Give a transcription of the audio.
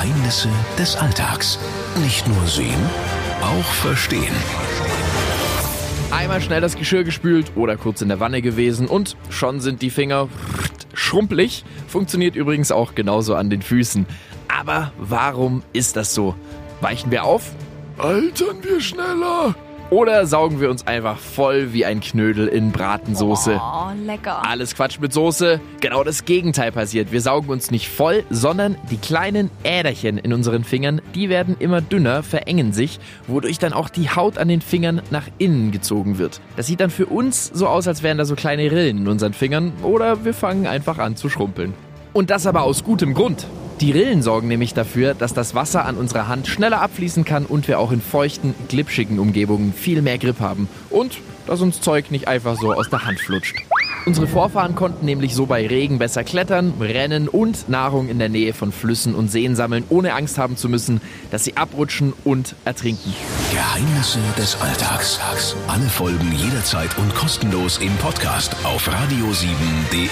Geheimnisse des Alltags. Nicht nur sehen, auch verstehen. Einmal schnell das Geschirr gespült oder kurz in der Wanne gewesen und schon sind die Finger schrumpelig. Funktioniert übrigens auch genauso an den Füßen. Aber warum ist das so? Weichen wir auf? Altern wir schneller? Oder saugen wir uns einfach voll wie ein Knödel in Bratensoße? Oh, lecker. Alles Quatsch mit Soße. Genau das Gegenteil passiert. Wir saugen uns nicht voll, sondern die kleinen Äderchen in unseren Fingern, die werden immer dünner, verengen sich, wodurch dann auch die Haut an den Fingern nach innen gezogen wird. Das sieht dann für uns so aus, als wären da so kleine Rillen in unseren Fingern oder wir fangen einfach an zu schrumpeln. Und das aber aus gutem Grund. Die Rillen sorgen nämlich dafür, dass das Wasser an unserer Hand schneller abfließen kann und wir auch in feuchten, glitschigen Umgebungen viel mehr Grip haben. Und dass uns Zeug nicht einfach so aus der Hand flutscht. Unsere Vorfahren konnten nämlich so bei Regen besser klettern, rennen und Nahrung in der Nähe von Flüssen und Seen sammeln, ohne Angst haben zu müssen, dass sie abrutschen und ertrinken. Geheimnisse des Alltags. Alle Folgen jederzeit und kostenlos im Podcast auf radio7.de.